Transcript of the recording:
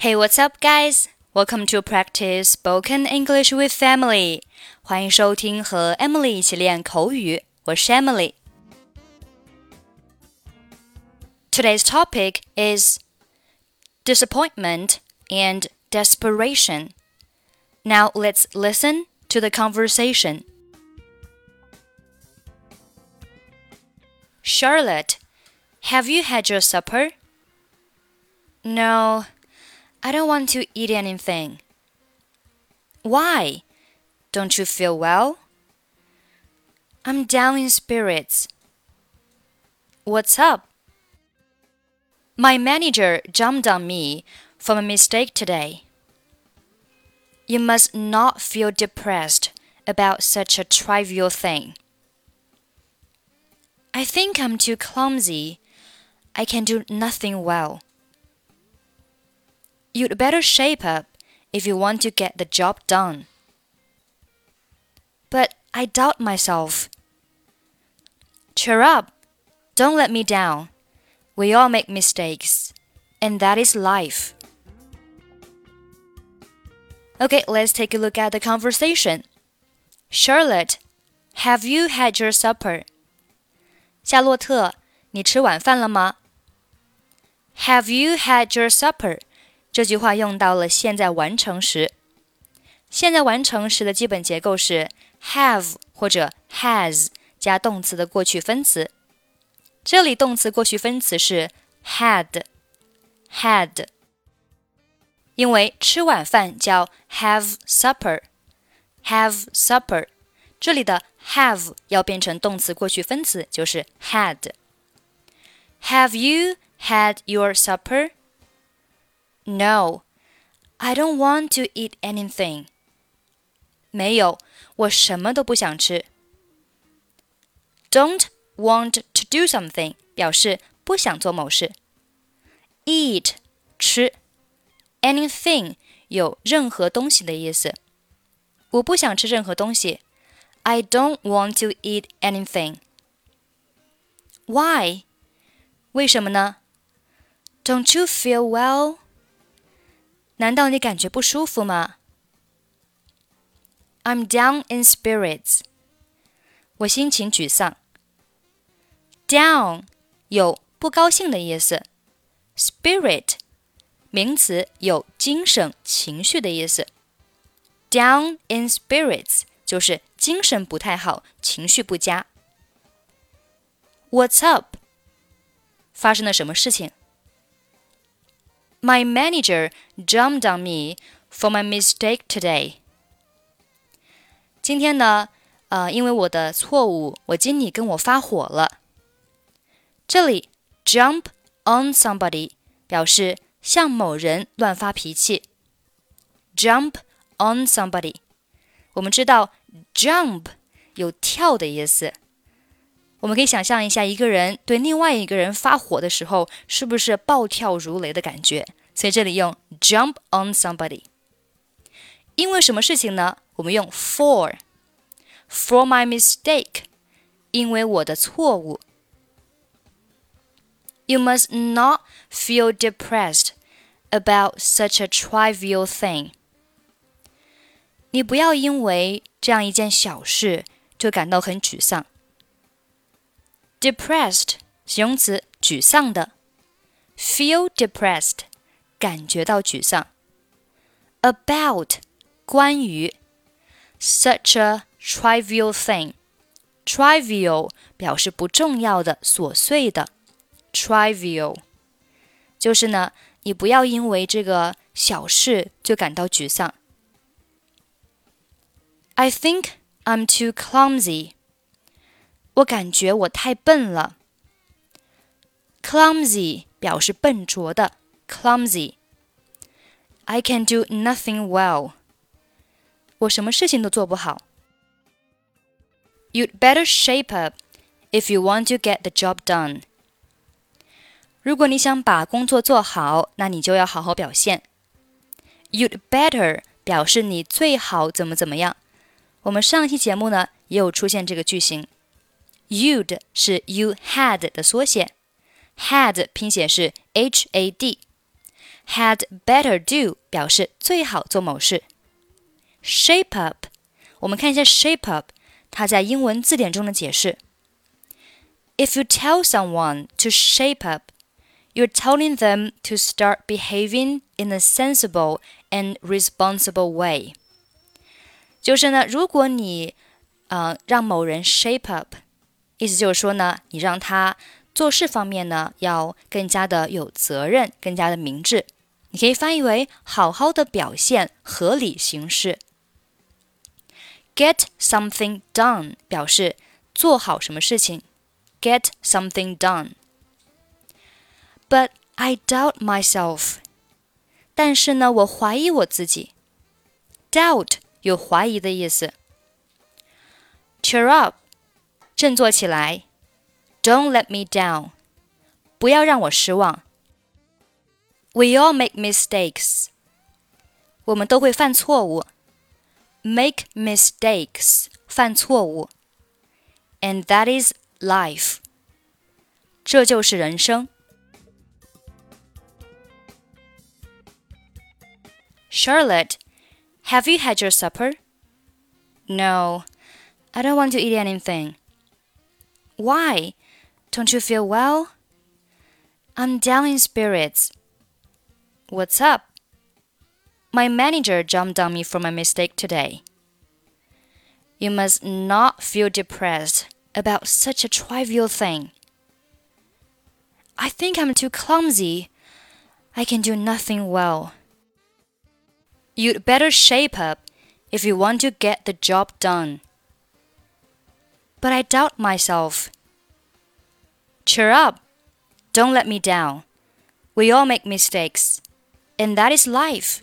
Hey, what's up, guys? Welcome to practice spoken English with Emily. 欢迎收听和 Emily 一起练口语。我是 Emily。Today's topic is disappointment and desperation. Now let's listen to the conversation. Charlotte, have you had your supper? No. I don't want to eat anything. Why? Don't you feel well? I'm down in spirits. What's up? My manager jumped on me for a mistake today. You must not feel depressed about such a trivial thing. I think I'm too clumsy. I can do nothing well. You'd better shape up if you want to get the job done. But I doubt myself. Cheer up. Don't let me down. We all make mistakes, and that is life. Okay, let's take a look at the conversation. Charlotte, have you had your supper? 夏洛特，你吃晚饭了吗？Have you had your supper？ 这句话用到了现在完成时。现在完成时的基本结构是 have 或者 has 加动词的过去分词。这里动词过去分词是 had，had。因为吃晚饭叫 have supper，have supper。这里的 have 要变成动词过去分词，就是 had。Have you had your supper? No, I don't want to eat anything. 没有，我什么都不想吃。Don't want to do something 表示不想做某事。Eat 吃，anything 有任何东西的意思。我不想吃任何东西。I don't want to eat anything. Why? 为什么呢？Don't you feel well? 难道你感觉不舒服吗？I'm down in spirits. 我心情沮丧。Down 有不高兴的意思，spirit 名词有精神、情绪的意思。Down in spirits 就是精神不太好，情绪不佳。What's up？发生了什么事情 ？My manager jumped on me for my mistake today。今天呢，呃，因为我的错误，我经理跟我发火了。这里 jump on somebody 表示向某人乱发脾气。Jump on somebody，我们知道 jump 有跳的意思。 我们可以想象一下，一个人对另外一个人发火的时候，是不是暴跳如雷的感觉？所以这里用 jump on somebody。因为什么事情呢？我们用 for，for my mistake，因为我的错误。You must not feel depressed about such a trivial thing。你不要因为这样一件小事就感到很沮丧。depressed 形容词，沮丧的；feel depressed 感觉到沮丧。about 关于 such a trivial thing，trivial 表示不重要的、琐碎的，trivial 就是呢，你不要因为这个小事就感到沮丧。I think I'm too clumsy. 我感觉我太笨了。Clumsy 表示笨拙的，clumsy。I can do nothing well。我什么事情都做不好。You'd better shape up if you want to get the job done。如果你想把工作做好，那你就要好好表现。You'd better 表示你最好怎么怎么样。我们上一期节目呢也有出现这个句型。 You'd 是 you had 的缩写，had 拼写是 h a d。 had better do 表示最好做某事。shape up，我们看一下 shape up，它在英文字典中的解释。If you tell someone to shape up, you're telling them to start behaving in a sensible and responsible way. 就是呢，如果你呃让某人 shape up， 意思就是说呢，你让他做事方面呢要更加的有责任，更加的明智。你可以翻译为好好的表现，合理行事。Get something done 表示做好什么事情。get something done. But I doubt myself. 但是呢，我怀疑我自己。Doubt 有怀疑的意思。Cheer up，振作起来。Don't let me down，不要让我失望。We all make mistakes，我们都会犯错误。Make mistakes，犯错误。And that is life，这就是人生。Charlotte, have you had your supper? No, I don't want to eat anything. Why? Don't you feel well? I'm down in spirits. What's up? My manager jumped on me for my mistake today. You must not feel depressed about such a trivial thing. I think I'm too clumsy. I can do nothing well. You'd better shape up if you want to get the job done. But I doubt myself. Cheer up. Don't let me down. We all make mistakes, and that is life.